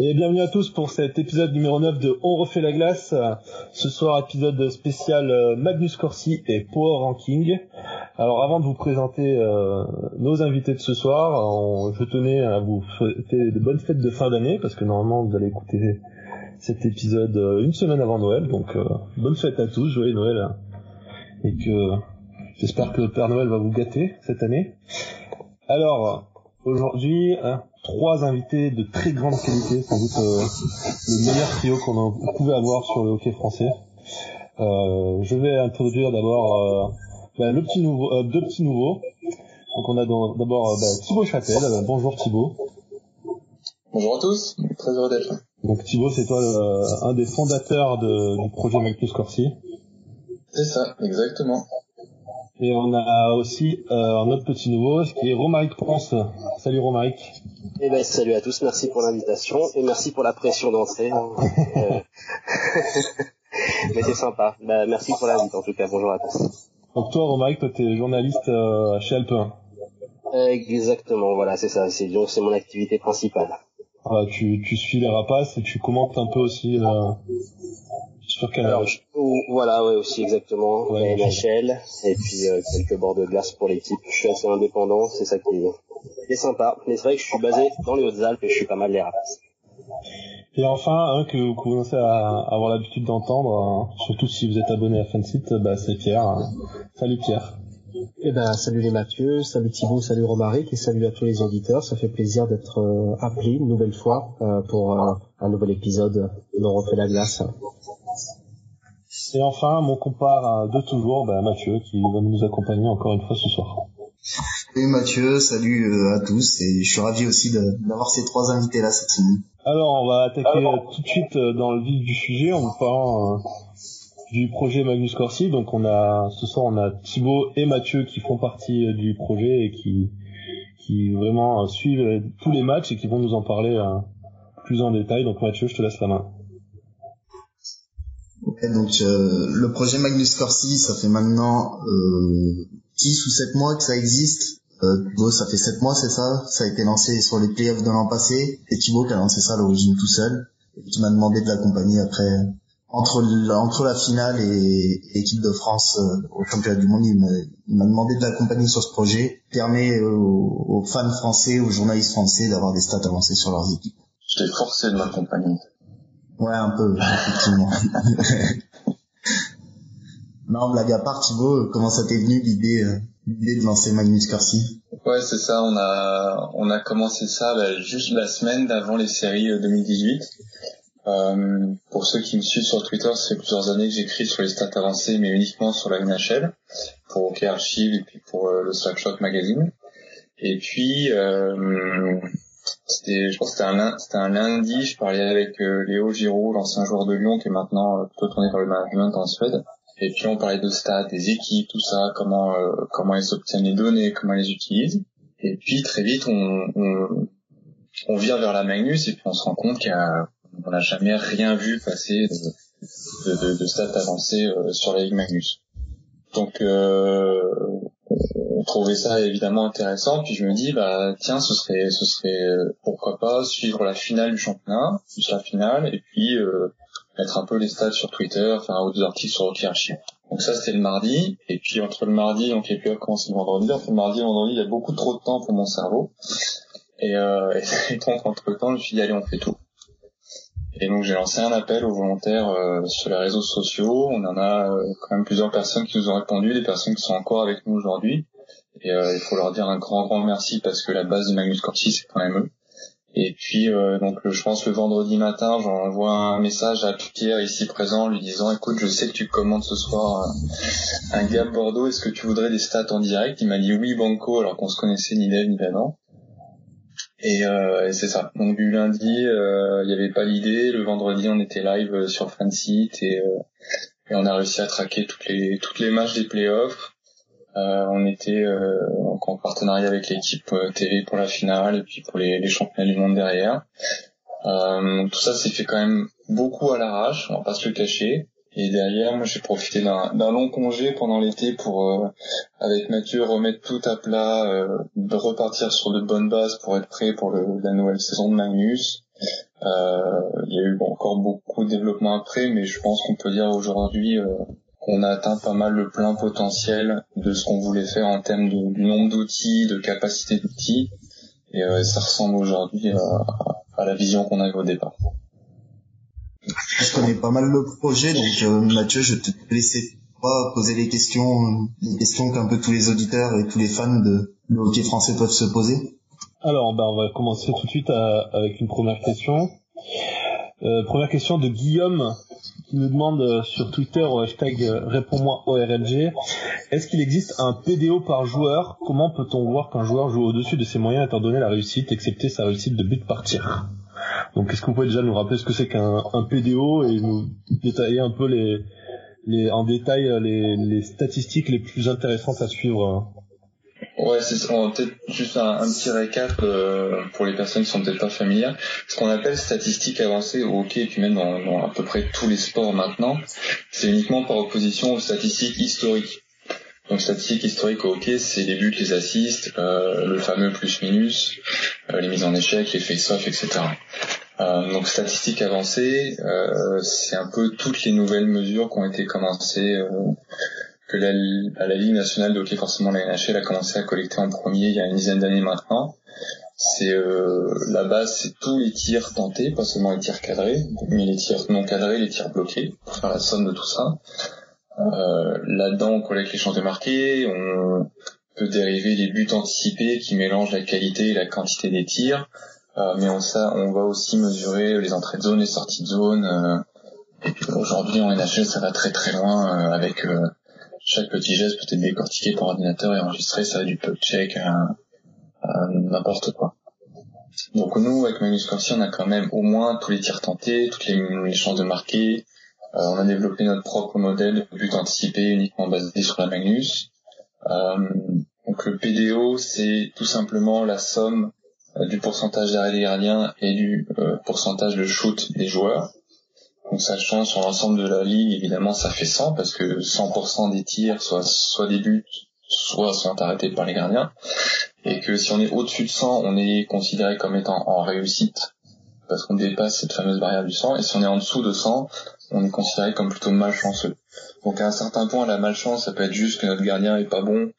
Et bienvenue à tous pour cet épisode numéro 9 de On refait la glace. Ce soir, épisode spécial euh, Magnus Corsi et Power Ranking. Alors avant de vous présenter euh, nos invités de ce soir, je tenais à vous souhaiter de bonnes fêtes de fin d'année parce que normalement vous allez écouter cet épisode euh, une semaine avant Noël. Donc bonne fête à tous, joyeux Noël. Et que j'espère que le Père Noël va vous gâter cette année. Alors, aujourd'hui, hein, trois invités de très grande qualité, sans doute euh, le meilleur trio qu'on pouvait avoir sur le hockey français. Euh, je vais introduire d'abord euh, bah, le petit nouveau, deux petits nouveaux. Donc on a d'abord bah, Thibaut Châtel. bonjour Thibaut. Bonjour à tous, très heureux d'être là. Donc Thibaut, c'est toi un des fondateurs de, du projet Magnus Corsi. C'est ça, exactement. Et on a aussi euh, un autre petit nouveau, qui est Romaric Ponce. Salut Romaric. Eh ben, salut à tous, merci pour l'invitation et merci pour la pression d'entrée. Euh, mais c'est sympa. Bah, merci pour l'invite en tout cas, bonjour à tous. Donc toi Romaric, toi t'es journaliste euh, chez Alpe 1. Exactement, voilà, c'est ça, c'est c'est mon activité principale. Ah, tu, tu suis les rapaces et tu commentes un peu aussi alors, voilà, ouais, aussi exactement. la NHL et puis euh, quelques bords de glace pour l'équipe. Je suis assez indépendant, c'est ça qui est, sympa. Mais c'est vrai que je suis basé dans les Hautes-Alpes et je suis pas mal les rapaces. Et enfin, un que vous commencez à avoir l'habitude d'entendre, hein, surtout si vous êtes abonné à Fansite, bah, c'est Pierre. Hein. Salut Pierre. Eh ben, salut les Mathieu, salut Thibaut, salut Romaric et salut à tous les auditeurs. Ça fait plaisir d'être euh, appelé une nouvelle fois euh, pour un nouvel épisode dont refait la glace. Et enfin, mon compare de toujours, bah, Mathieu, qui va nous accompagner encore une fois ce soir. Salut Mathieu, salut euh, à tous, et je suis ravi aussi d'avoir ces trois invités là cette semaine. Alors, on va attaquer tout de suite euh, dans le vif du sujet en vous parlant euh, du projet Magnus Corsi. Donc, on a ce soir, on a Thibaut et Mathieu qui font partie du projet et qui qui vraiment suivent tous les matchs et qui vont nous en parler plus en détail. Donc, Mathieu, je te laisse la main donc euh, le projet Magnus Corsi, ça fait maintenant euh, 10 ou 7 mois que ça existe. Euh, ça fait 7 mois, c'est ça? Ça a été lancé sur les playoffs de l'an passé. Et Thibaut qui a lancé ça à l'origine tout seul. Et qui m'a demandé de l'accompagner après entre la, entre la finale et, l'équipe de France euh, au championnat du monde. Il m'a demandé de l'accompagner sur ce projet. Permet aux, aux fans français, aux journalistes français d'avoir des stats avancées sur leurs équipes. Je t'ai forcé de m'accompagner. Ouais, un peu, effectivement. non, blague à part, Thibaut, comment ça t'est venu l'idée, euh, l'idée de lancer Magnus Corsi Ouais, c'est ça. On a, on a commencé ça bah, juste la semaine d'avant les séries 2018. Euh, euh, pour ceux qui me suivent sur Twitter, c'est plusieurs années que j'écris sur les stats avancées, mais uniquement sur la NHL, pour OK Archive et puis pour le Slapshot Magazine. Et puis, euh, c'était, je pense c'était un, un lundi, je parlais avec euh, Léo Giroud, l'ancien joueur de Lyon, qui est maintenant euh, plutôt tourné vers le management en Suède. Et puis on parlait de stats, des équipes, tout ça, comment euh, comment ils obtiennent les données, comment ils les utilisent. Et puis très vite on, on, on vient vers la Magnus et puis on se rend compte qu'on n'a jamais rien vu passer de, de, de, stats avancées sur la Ligue Magnus. Donc euh, on trouvait ça évidemment intéressant. Puis je me dis, bah tiens, ce serait, ce serait euh, pourquoi pas suivre la finale du championnat, juste la finale, et puis euh, mettre un peu les stats sur Twitter, faire un ou deux articles sur Hockey Archive. Donc ça c'était le mardi, et puis entre le mardi, donc et puis commencer le vendredi, entre le mardi et le vendredi, il y a beaucoup trop de temps pour mon cerveau. Et, euh, et donc entre temps, je me suis dit allez on fait tout. Et donc j'ai lancé un appel aux volontaires euh, sur les réseaux sociaux. On en a euh, quand même plusieurs personnes qui nous ont répondu, des personnes qui sont encore avec nous aujourd'hui. Et euh, il faut leur dire un grand grand merci parce que la base de Magnus Corsi c'est quand même eux. Et puis donc je pense le vendredi matin j'envoie un message à Pierre ici présent lui disant écoute je sais que tu commandes ce soir un Gap Bordeaux est-ce que tu voudrais des stats en direct? Il m'a dit oui Banco alors qu'on se connaissait ni d'elle ni d'Adam. Et, euh, et c'est ça. Donc du lundi, euh, il n'y avait pas l'idée. Le vendredi, on était live euh, sur Fansite et, euh, et on a réussi à traquer toutes les toutes les matchs des playoffs. Euh, on était euh, en partenariat avec l'équipe télé pour la finale et puis pour les, championnats du monde derrière. tout ça s'est fait quand même beaucoup à l'arrache, on va pas se le cacher. Et derrière, moi, j'ai profité d'un long congé pendant l'été pour, euh, avec Mathieu, remettre tout à plat, euh, repartir sur de bonnes bases pour être prêt pour le, la nouvelle saison de Magnus. il y a eu encore beaucoup de développement après, mais je pense qu'on peut dire aujourd'hui qu'on a atteint pas mal le plein potentiel de ce qu'on voulait faire en termes de, du nombre d'outils, de capacité d'outils, et ça ressemble aujourd'hui à, à la vision qu'on avait au départ. Je connais pas mal le projet, donc euh, Mathieu, je te laisser pas poser les questions, les questions qu'un peu tous les auditeurs et tous les fans de, hockey français peuvent se poser. Alors, bah, on va commencer tout de suite avec une première question. Euh, première question de Guillaume qui nous demande euh, sur Twitter au hashtag réponds-moi ORLG est-ce qu'il existe un PDO par joueur? Comment peut-on voir qu'un joueur joue au-dessus de ses moyens étant donné la réussite, excepté sa réussite de but par tir Donc est-ce que vous pouvez déjà nous rappeler ce que c'est qu'un PDO et nous détailler un peu les, les en détail les, les statistiques les plus intéressantes à suivre hein? Ouais, c'est peut-être juste un, petit récap euh, pour les personnes qui sont peut-être pas familières. Ce qu'on appelle statistiques avancées au hockey, et puis même dans, à peu près tous les sports maintenant, c'est uniquement par opposition aux statistiques historiques. Donc statistiques historiques au hockey, c'est les buts, les assists, euh, le fameux plus-minus, euh, les mises en échec, les face-off, etc. donc statistiques avancées, c'est un peu toutes les nouvelles mesures qui ont été commencées que la, à la Ligue nationale de hockey, forcément la NHL a commencé à collecter en premier il y a une dizaine d'années maintenant. C'est euh, la base, c'est tous les tirs tentés, pas seulement les tirs cadrés, mais les tirs non cadrés, les tirs bloqués, pour faire la somme de tout ça. Euh, Là-dedans, on collecte les chances de marquer, on peut dériver les buts anticipés qui mélangent la qualité et la quantité des tirs, euh, mais on, ça, on va aussi mesurer les entrées de zone, les sorties de zone. Euh, aujourd'hui en NHL, ça va très très loin euh, avec chaque petit geste peut être décortiqué par ordinateur et enregistré, ça va du puck check à, n'importe quoi. Donc nous, avec Magnus Corsi, on a quand même au moins tous les tirs tentés, toutes les, chances de marquer. Euh, on a développé notre propre modèle de but anticipé uniquement basé sur la Magnus. Euh, donc le PDO, c'est tout simplement la somme euh, du pourcentage d'arrêt des gardiens et du pourcentage de shoot des joueurs. Donc ça change sur l'ensemble de la ligue, évidemment ça fait 100 parce que 100% des tirs, soit, soit des buts, soit sont arrêtés par les gardiens. Et que si on est au-dessus de 100, on est considéré comme étant en réussite parce qu'on dépasse cette fameuse barrière du 100. Et si on est en dessous de 100, on est considéré comme plutôt malchanceux. Donc à un certain point, la malchance, ça peut être juste que notre gardien est pas bon.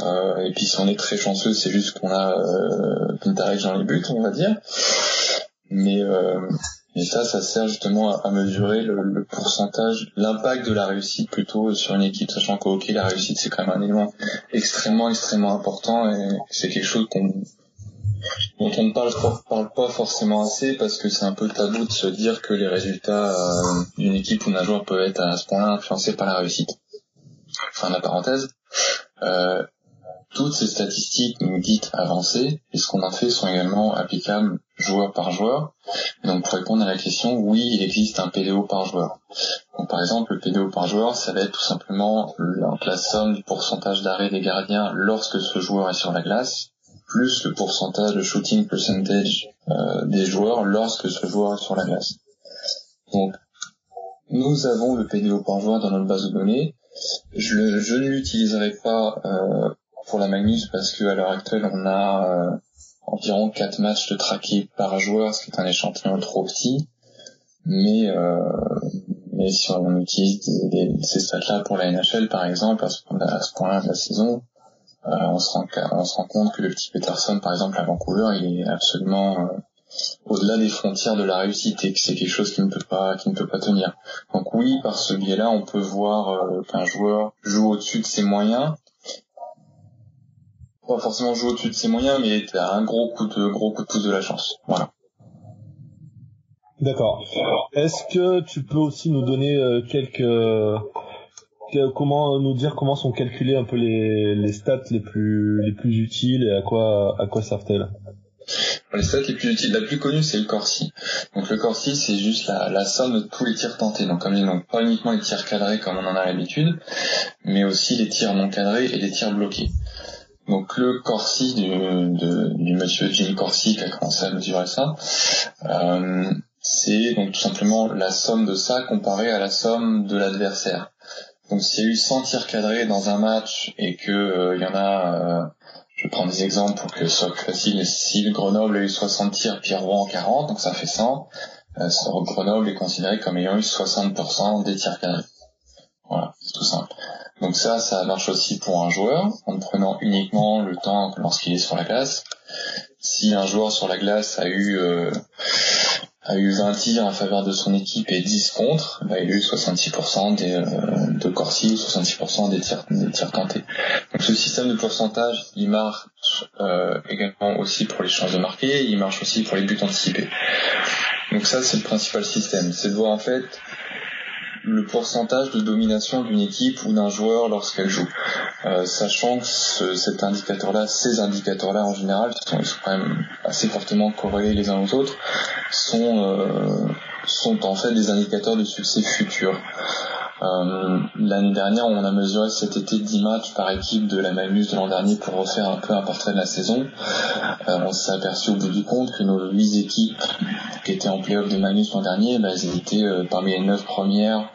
Euh, et puis si on est très chanceux, c'est juste qu'on a euh, Pintarek dans les buts, on va dire. Mais euh, et ça, ça sert justement à, mesurer le, pourcentage, l'impact de la réussite plutôt sur une équipe, sachant qu'au hockey, la réussite, c'est quand même un élément extrêmement, extrêmement important et c'est quelque chose dont on ne parle, parle pas forcément assez parce que c'est un peu tabou de se dire que les résultats euh, d'une équipe ou d'un joueur peuvent être à ce point-là influencés par la réussite. Fin de la parenthèse. Euh, toutes ces statistiques nous dites avancées et ce qu'on en fait sont également applicables joueur par joueur. donc pour répondre à la question, oui, il existe un PDO par joueur. Donc par exemple, le PDO par joueur, ça va être tout simplement la somme du pourcentage d'arrêt des gardiens lorsque ce joueur est sur la glace, plus le pourcentage de shooting percentage euh, des joueurs lorsque ce joueur est sur la glace. Donc nous avons le PDO par joueur dans notre base de données. Je, je ne l'utiliserai pas euh, pour la Magnus parce qu'à l'heure actuelle on a euh, environ 4 matchs de traqués par joueur, ce qui est un échantillon trop petit. Mais euh, mais si on utilise ces stats-là pour la NHL par exemple, à ce, point-là de la saison, euh, on, se rend, on se rend compte que le petit Peterson par exemple à Vancouver, il est absolument au-delà des frontières de la réussite et que c'est quelque chose qui ne peut pas qui ne peut pas tenir. Donc oui, par ce biais-là, on peut voir qu'un joueur joue au-dessus de ses moyens, pas forcément jouer au-dessus de ses moyens, mais t'as un gros coup de gros coup de pouce de la chance. Voilà. D'accord. Est-ce que tu peux aussi nous donner euh, quelques comment nous dire comment sont calculées un peu les, les stats les plus les plus utiles et à quoi à quoi servent-elles? Les stats les plus utiles, la plus connue, c'est le Corsi. Donc le Corsi, c'est juste la, la, somme de tous les tirs tentés. Donc comme je donc pas uniquement les tirs cadrés comme on en a l'habitude, mais aussi les tirs non cadrés et les tirs bloqués. Donc le Corsi du, monsieur Jim Corsi qui a commencé à mesurer ça, euh, c'est donc tout simplement la somme de ça comparée à la somme de l'adversaire. Donc s'il y a eu 100 tirs cadrés dans un match et que euh, il y en a, euh, je vais prendre des exemples pour que ce soit facile. Si le Grenoble a eu 60 tirs, Pierre Rouen 40, donc ça fait 100. Euh, Grenoble est considéré comme ayant eu 60% des tirs cadrés. Voilà, c'est tout simple. Donc ça, ça marche aussi pour un joueur, en prenant uniquement le temps lorsqu'il est sur la glace. Si un joueur sur la glace a eu euh, a eu 20 tirs en faveur de son équipe et 10 contre, bah, il a eu 66% des, euh, de Corsi, 66% des tirs, des tirs tentés. Donc ce système de pourcentage, il marche euh, également aussi pour les chances de marquer, il marche aussi pour les buts anticipés. Donc ça, c'est le principal système, c'est de voir en fait le pourcentage de domination d'une équipe ou d'un joueur lorsqu'elle joue. Euh, sachant que cet indicateur-là, ces indicateurs-là en général, sont, sont, quand même assez fortement corrélés les uns aux autres, sont, euh, sont en fait des indicateurs de succès futur. Euh, L'année dernière, on a mesuré cet été 10 matchs par équipe de la Magnus de l'an dernier pour refaire un peu un portrait de la saison. Euh, on s'est aperçu au bout du compte que nos 8 équipes qui étaient en playoff de Magnus l'an dernier, bah, elles étaient euh, parmi les 9 premières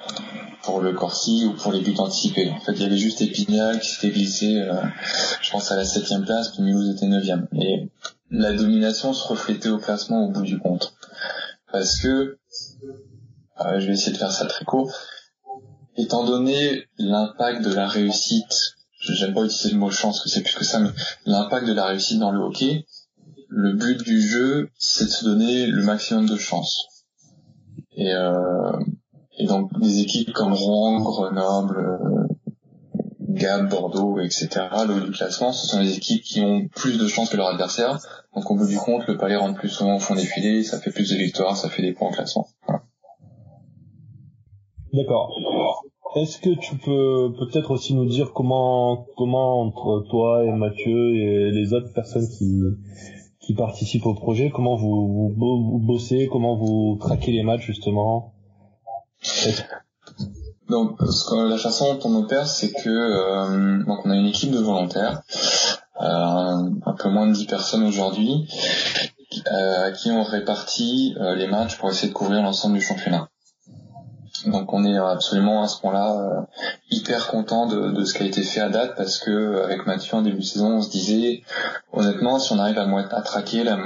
pour le Corsi ou pour les buts anticipés. En fait, il y avait juste Épinal qui s'était glissé, euh, je pense, à la septième place, puis Mulhouse était neuvième. Et la domination se reflétait au classement au bout du compte. Parce que, je vais essayer de faire ça très court, étant donné l'impact de la réussite, j'aime pas utiliser le mot chance, que c'est plus que ça, mais l'impact de la réussite dans le hockey, le but du jeu, c'est de se donner le maximum de chance. Et, euh, et donc des équipes comme Rouen, Grenoble, euh, Gap, Bordeaux, etc., le haut du classement, ce sont des équipes qui ont plus de chances que leur adversaire. Donc au bout du compte, le palais rentre plus souvent au fond des filets, ça fait plus de victoires, ça fait des points au classement. D'accord. Est-ce que tu peux peut-être aussi nous dire comment comment entre toi et Mathieu et les autres personnes qui qui participent au projet, comment vous, vous, bossez, comment vous traquez les matchs justement? Donc la façon dont on opère, c'est que euh, donc on a une équipe de volontaires, euh, un peu moins de 10 personnes aujourd'hui, euh, à qui on répartit euh, les matchs pour essayer de couvrir l'ensemble du championnat. Donc on est absolument à ce point-là euh, hyper content de, de, ce qui a été fait à date parce que avec Mathieu en début de saison on se disait honnêtement si on arrive à, à traquer la,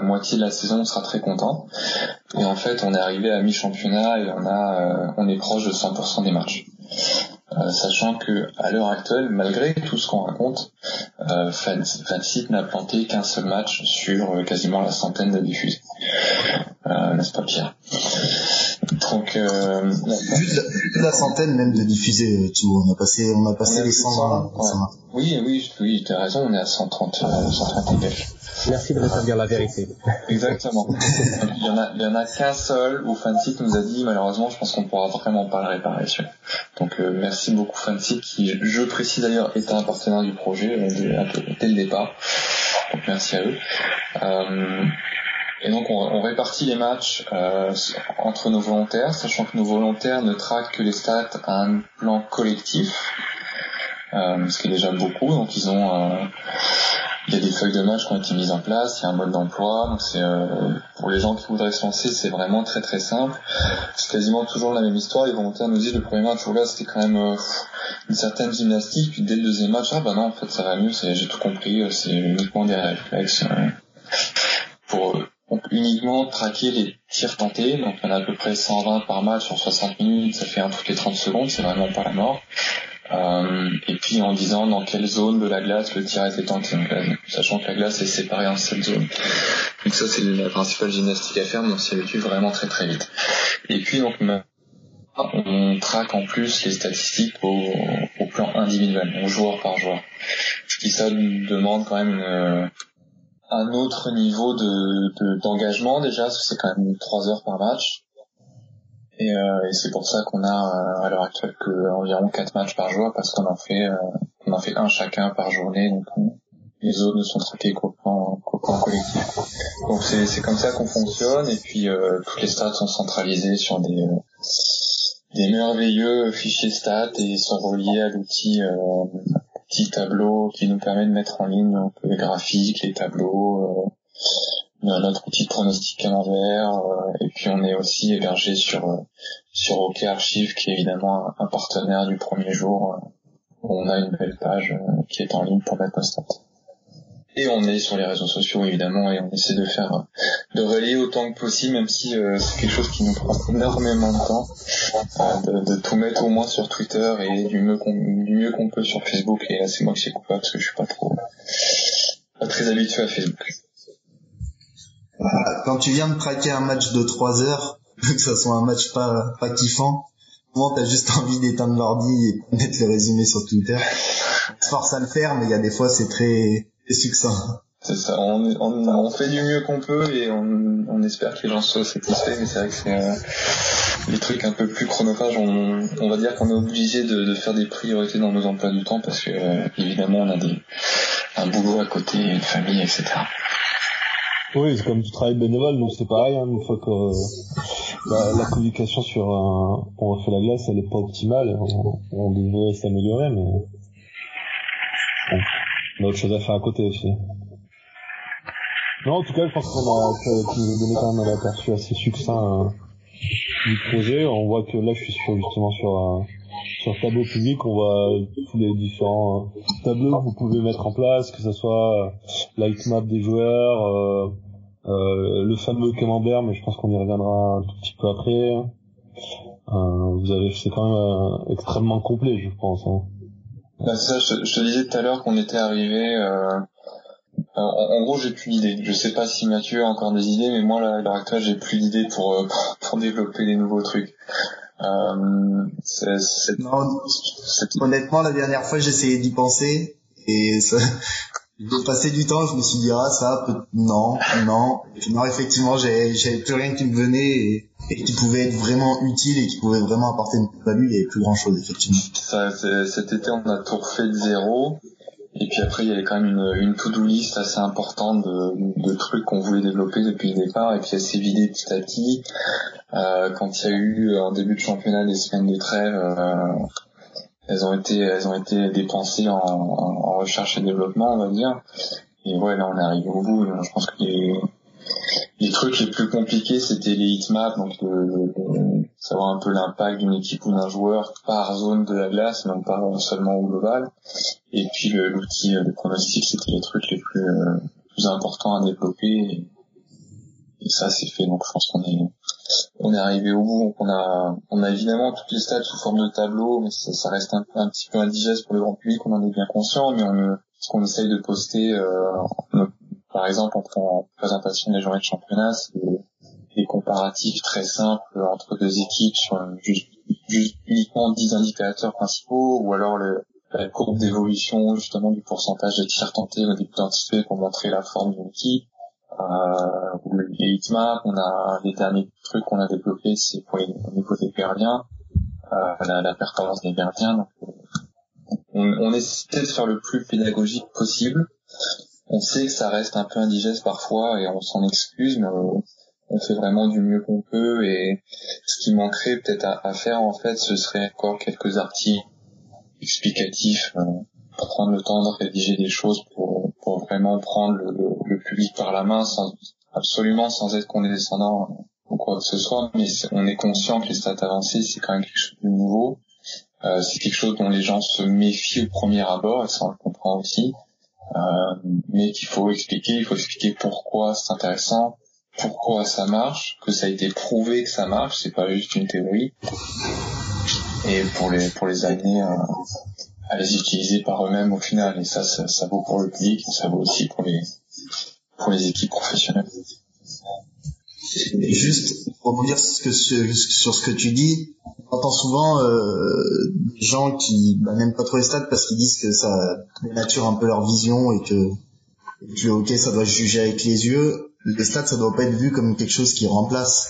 moitié de la saison on sera très content et en fait on est arrivé à mi-championnat et on a euh, on est proche de 100% des matchs. Euh, sachant que à l'heure actuelle, malgré tout ce qu'on raconte, euh, n'a planté qu'un seul match sur euh, quasiment la centaine de diffusés. Euh, N'est-ce pas Pierre? Donc euh, plus, la, centaine même de diffusés, tu vois, on a passé on a passé les 120. Oui, oui, oui, tu as raison, on est à 130 130 Merci de rétablir la vérité. Exactement. il y en a, il y en a qu'un seul où Fancy nous a dit malheureusement, je pense qu'on pourra vraiment pas le réparer. Donc euh, merci beaucoup Fancy qui, je précise d'ailleurs, était un partenaire du projet euh, dès, le départ. Donc merci à eux. Euh, et donc on, on, répartit les matchs euh, entre nos volontaires, sachant que nos volontaires ne traquent que les stats à un plan collectif, euh, ce qui est déjà beaucoup. Donc ils ont il y a des feuilles de match qui ont été mises en place, il y a un mode d'emploi, donc c'est euh, pour les gens qui voudraient se lancer, c'est vraiment très très simple. C'est quasiment toujours la même histoire. Les volontaires nous disent le premier match, là c'était quand même euh, une certaine gymnastique, puis dès le deuxième match, ah bah non en fait ça va mieux, j'ai tout compris, euh, c'est uniquement des réflexes pour uniquement traquer les tirs tentés, donc on a à peu près 120 par match sur 60 minutes, ça fait un toutes les 30 secondes, c'est vraiment pas la mort. Euh, et puis en disant dans quelle zone de la glace le tir a été tenté, sachant que la glace est séparée en sept zones. Donc ça c'est la principale gymnastique à faire, mais on s'y habitue vraiment très très vite. Et puis donc on traque en plus les statistiques au, plan individuel, donc joueur par joueur. Ce qui ça demande quand même un autre niveau de d'engagement déjà, parce que c'est quand même trois heures par match. Et, euh, et c'est pour ça qu'on a euh, à l'heure actuelle que environ quatre matchs par jour parce qu'on en fait euh, on en fait un chacun par journée donc les autres ne sont traités qu'au plan, plan collectif. Donc c'est c'est comme ça qu'on fonctionne et puis euh, toutes les stats sont centralisées sur des des merveilleux fichiers stats et sont reliés à l'outil petit tableau qui nous permet de mettre en ligne peu les graphiques, les tableaux, notre outil de pronostic l'envers euh, et puis on est aussi hébergé sur euh, sur OK Archive qui est évidemment un, partenaire du premier jour euh, où on a une belle page qui est en ligne pour mettre nos stats. Et on est sur les réseaux sociaux évidemment et on essaie de faire de relayer autant que possible même si euh, c'est quelque chose qui nous prend énormément de temps euh, de, tout mettre au moins sur Twitter et du mieux qu'on du mieux qu'on peut sur Facebook et c'est moi qui suis coupable parce que je suis pas trop pas très habitué à Facebook. Quand tu viens de traquer un match de 3 heures, que ça soit un match pas pas kiffant, tu t'as juste envie d'éteindre l'ordi et mettre le résumé sur Twitter. Force à le faire, mais il y a des fois c'est très succinct. C'est ça, on, on, on, fait du mieux qu'on peut et on, on, espère que les gens soient satisfaits, mais c'est vrai que c'est euh, les trucs un peu plus chronophages, on, on va dire qu'on est obligé de, de, faire des priorités dans nos emplois du temps parce que euh, évidemment on a des, un boulot à côté, une famille, etc. Oui, c'est comme du travail bénévole, donc c'est pareil, hein, une fois que euh, la, communication sur un, on refait la glace, elle est pas optimale, on, on devrait s'améliorer, mais on a autre chose à faire à côté aussi. Non, en tout cas, je pense qu'on a, tu nous donné quand même un aperçu assez succinct euh, du projet. On voit que là, je suis sur, justement sur un, sur tableau public, on voit tous les différents euh, tableaux que vous pouvez mettre en place, que ce soit euh, l'itmap des joueurs, euh, euh, le fameux camembert, mais je pense qu'on y reviendra un tout petit peu après. Euh, vous avez, c'est quand même extrêmement complet, je pense. Hein. Bah, ça, je, te disais tout à l'heure qu'on était arrivé. Euh, en, en, gros, j'ai plus d'idées. Je sais pas si Mathieu a encore des idées, mais moi, à l'heure actuelle, j'ai plus d'idées pour, euh, pour développer des nouveaux trucs. Euh, c'est... Non, honnêtement, la dernière fois, j'essayais d'y penser et ça, j'ai passé du temps, je me suis dit ah ça peut... non, non, non effectivement, j'avais, plus rien qui me venait et qui pouvait être vraiment utile et qui pouvait vraiment apporter une value, il y avait plus grand chose effectivement. Ça, cet été on a tout refait de zéro. Et puis après, il y avait quand même une, une to-do list assez importante de, de trucs qu'on voulait développer depuis le départ. Et puis elle s'est vidée petit à petit. Euh, quand il y a eu un début de championnat des semaines de trêve, euh, elles ont été elles ont été dépensées en, en, recherche et développement, on va dire. Et ouais, là on est arrivé au bout. Je pense que les, les trucs les plus compliqués, c'était les hitmaps, donc de, savoir un peu l'impact d'une équipe ou d'un joueur par zone de la glace, non pas seulement au global. Et puis l'outil de pronostic, c'était les trucs les plus, euh, plus importants à développer. Et, ça, c'est fait. Donc je pense qu'on est on est arrivé au bout. On a on a évidemment toutes les stats sous forme de tableau, mais ça, reste un, petit peu indigeste pour le grand public. On en est bien conscient, mais on, ce qu'on essaye de poster, euh, par exemple, en, présentation des journées de championnat, c'est des, comparatifs très simples entre deux équipes sur juste, uniquement 10 indicateurs principaux, ou alors la courbe d'évolution justement du pourcentage de tirs tentés au début d'un pour montrer la forme d'une équipe. Euh, ou les hitmaps, on a les derniers trucs qu'on a développés, c'est pour les, au niveau des gardiens, euh, la, performance des gardiens. On, on essaie de faire le plus pédagogique possible on sait que ça reste un peu indigeste parfois et on s'en excuse, mais on, fait vraiment du mieux qu'on peut et ce qui manquerait peut-être à, faire en fait, ce serait encore quelques articles explicatifs, euh, prendre le temps de rédiger des choses pour, pour vraiment prendre le, public par la main sans absolument sans être condescendant ou quoi que ce soit, mais on est conscient que les stats avancées c'est quand même quelque chose de nouveau. Euh, c'est quelque chose dont les gens se méfient au premier abord, et ça on le comprend aussi. Euh, mais qu'il faut expliquer, il faut expliquer pourquoi c'est intéressant, pourquoi ça marche, que ça a été prouvé que ça marche, c'est pas juste une théorie, et pour les pour les à, à les utiliser par eux-mêmes au final. Et ça, ça, ça vaut pour le public, ça vaut aussi pour les pour les équipes professionnelles. Juste pour rebondir sur ce que tu dis, on entend souvent euh, des gens qui bah, n'aiment pas trop les stats parce qu'ils disent que ça dénature un peu leur vision et que, que le ça doit juger avec les yeux. Les stats ça doit pas être vu comme quelque chose qui remplace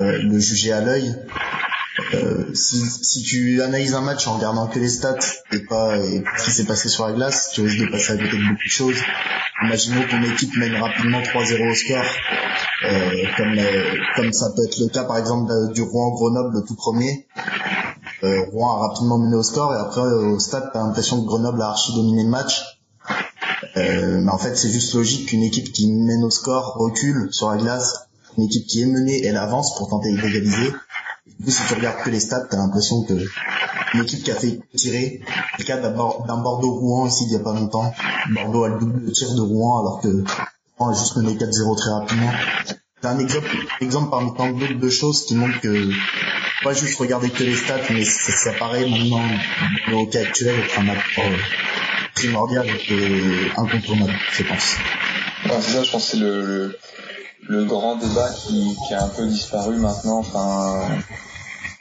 euh, le juger à l'œil. Euh, si, si tu analyses un match en regardant que les stats et pas et ce qui s'est passé sur la glace, tu risques de passer à côté de beaucoup de choses. Imaginons qu'une équipe mène rapidement 3-0 au score, euh, comme, euh, comme ça peut être le cas par exemple du Rouen-Grenoble le tout premier. Euh, Rouen a rapidement mené au score et après au stade t'as l'impression que Grenoble a archi dominé le match. mais en fait c'est juste logique qu'une équipe qui mène au score recule sur la glace, une équipe qui est menée elle avance pour tenter d'égaliser si tu regardes que les stats, t'as l'impression que une équipe qui a fait tirer, le cas d'un Bordeaux-Rouen ici il y a pas longtemps, Bordeaux a le double tir de Rouen alors que Rouen a juste mené 4-0 très rapidement. C'est un exemple, parmi tant d'autres de choses qui montrent que pas juste regarder que les stats, mais ça, paraît maintenant le hockey actuel être un apport primordial et incontournable, je pense. c'est ça, je pense que c'est le, le, grand débat qui, qui a un peu disparu maintenant. Enfin,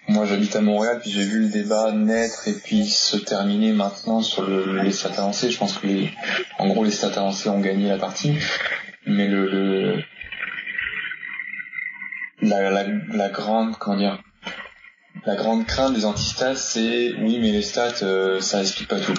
moi j'habite à Montréal, puis j'ai vu le débat naître et puis se terminer maintenant sur le, les stats avancés. Je pense que les, en gros les stats avancés ont gagné la partie, mais le, le la, la, la grande comment dire la grande crainte des antistats c'est oui mais les stats euh, ça explique pas tout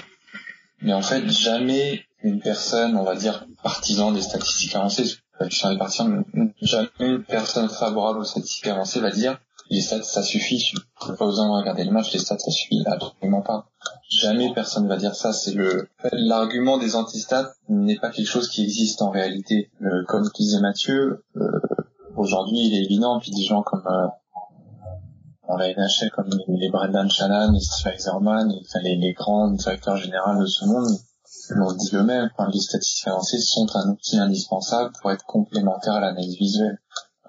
mais en fait jamais une personne on va dire partisan des statistiques avancées je partisans jamais personne favorable aux statistiques avancées va dire les stats ça suffit pas besoin de regarder le match les stats ça suffit absolument pas. Jamais personne va dire ça c'est le l'argument des antistats n'est pas quelque chose qui existe en réalité. Euh, comme disait Mathieu euh, aujourd'hui, il est évident, puis des gens comme euh, la NHL, comme les Brendan Shannon, les Steve Zerman, les, les grands directeurs généraux de ce monde, l'ont dit eux-mêmes, enfin, les statistiques avancées sont un outil indispensable pour être complémentaire à l'analyse visuelle.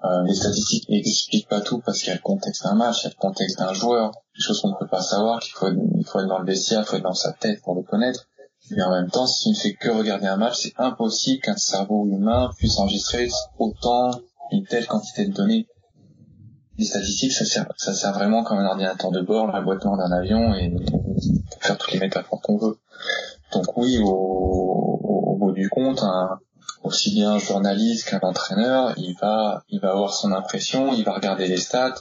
Euh, les statistiques n'expliquent pas tout parce qu'il y a le contexte d'un match, il y a le contexte d'un joueur, des choses qu'on ne peut pas savoir, qu'il faut, être dans le vestiaire, il faut être dans sa tête pour le connaître. Mais en même temps, si tu ne fais que regarder un match, c'est impossible qu'un cerveau humain puisse enregistrer autant une telle quantité de données. Les statistiques, ça sert, vraiment comme un ordinateur de bord, la boîte d'un avion et pour faire toutes les métaphores qu'on veut. Donc oui, au, au, bout du compte, un, aussi bien un journaliste qu'un entraîneur, il va, il va avoir son impression, il va regarder les stats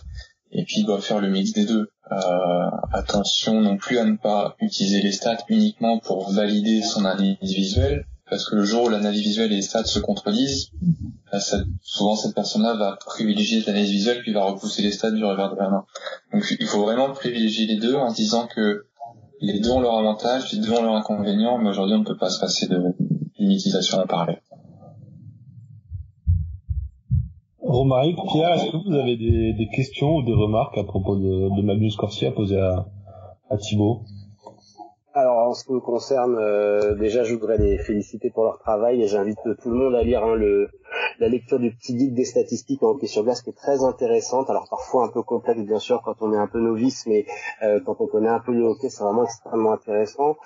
et puis il doit faire le mix des deux. Euh, attention non plus à ne pas utiliser les stats uniquement pour valider son analyse visuelle, parce que le jour où l'analyse visuelle et les stats se contredisent, bah, souvent cette personne-là va privilégier l'analyse visuelle puis va repousser les stats du revers de la main. Donc il faut vraiment privilégier les deux en se disant que les deux ont leur avantage, les deux ont leur inconvénient, mais aujourd'hui on ne peut pas se passer d'une utilisation en parallèle. Romaric, Pierre, est-ce que vous avez des, questions ou des remarques à propos de, de Magnus Corsi à poser à, à Thibaut alors en ce qui me concerne, euh, déjà je voudrais les féliciter pour leur travail et j'invite tout le monde à lire hein, le, la lecture du petit guide des statistiques en hockey sur glace qui est très intéressante. Alors parfois un peu complexe bien sûr quand on est un peu novice, mais euh, quand on connaît un peu le hockey, c'est vraiment extrêmement intéressant.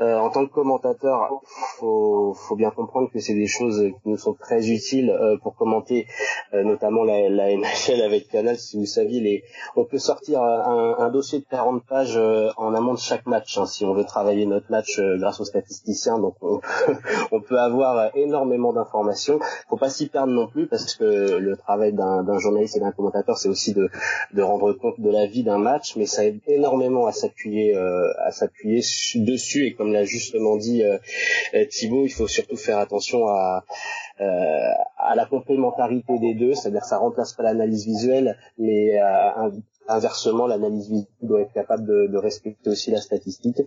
Euh, en tant que commentateur, faut, faut bien comprendre que c'est des choses qui nous sont très utiles euh, pour commenter, euh, notamment la, la, NHL avec Canal. Si vous saviez, les, on peut sortir un, un dossier de 40 pages euh, en amont de chaque match hein, si on veut travailler notre match grâce aux statisticiens. Donc on, on peut avoir énormément d'informations. Faut pas s'y perdre non plus parce que le travail d'un journaliste et d'un commentateur, c'est aussi de, de, rendre compte de la vie d'un match, mais ça aide énormément à s'appuyer euh, à s'appuyer dessus et comme l'a justement dit euh, euh, Thibaut, il faut surtout faire attention à à la complémentarité des deux, c'est-à-dire ça remplace pas l'analyse visuelle, mais inversement l'analyse visuelle doit être capable de, de respecter aussi la statistique.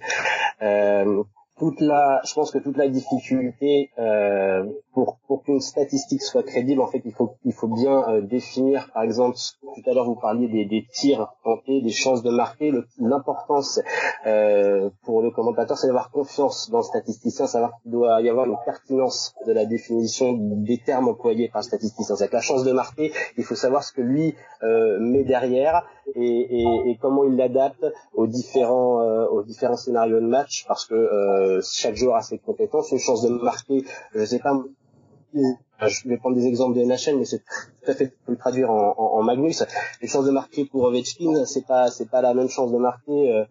Euh, je pense que toute la difficulté euh, pour pour qu'une statistique soit crédible, en fait, il faut il faut bien euh, définir, par exemple, tout à l'heure vous parliez des, des tirs tentés, des chances de marquer. L'importance euh, pour le commentateur, c'est d'avoir confiance dans le statisticien, savoir qu'il doit y avoir une pertinence de la définition des termes employés par le statisticien. C'est-à-dire que la chance de marquer, il faut savoir ce que lui euh, met derrière et, et, et comment il l'adapte aux différents euh, aux différents scénarios de match, parce que euh, chaque joueur a ses compétences. Une chance de marquer, je sais pas, je vais prendre des exemples de NHL, mais c'est tout à fait le traduire en, en, Magnus. Une chance de marquer pour Ovechkin, c'est pas c'est pas la même chance de marquer euh,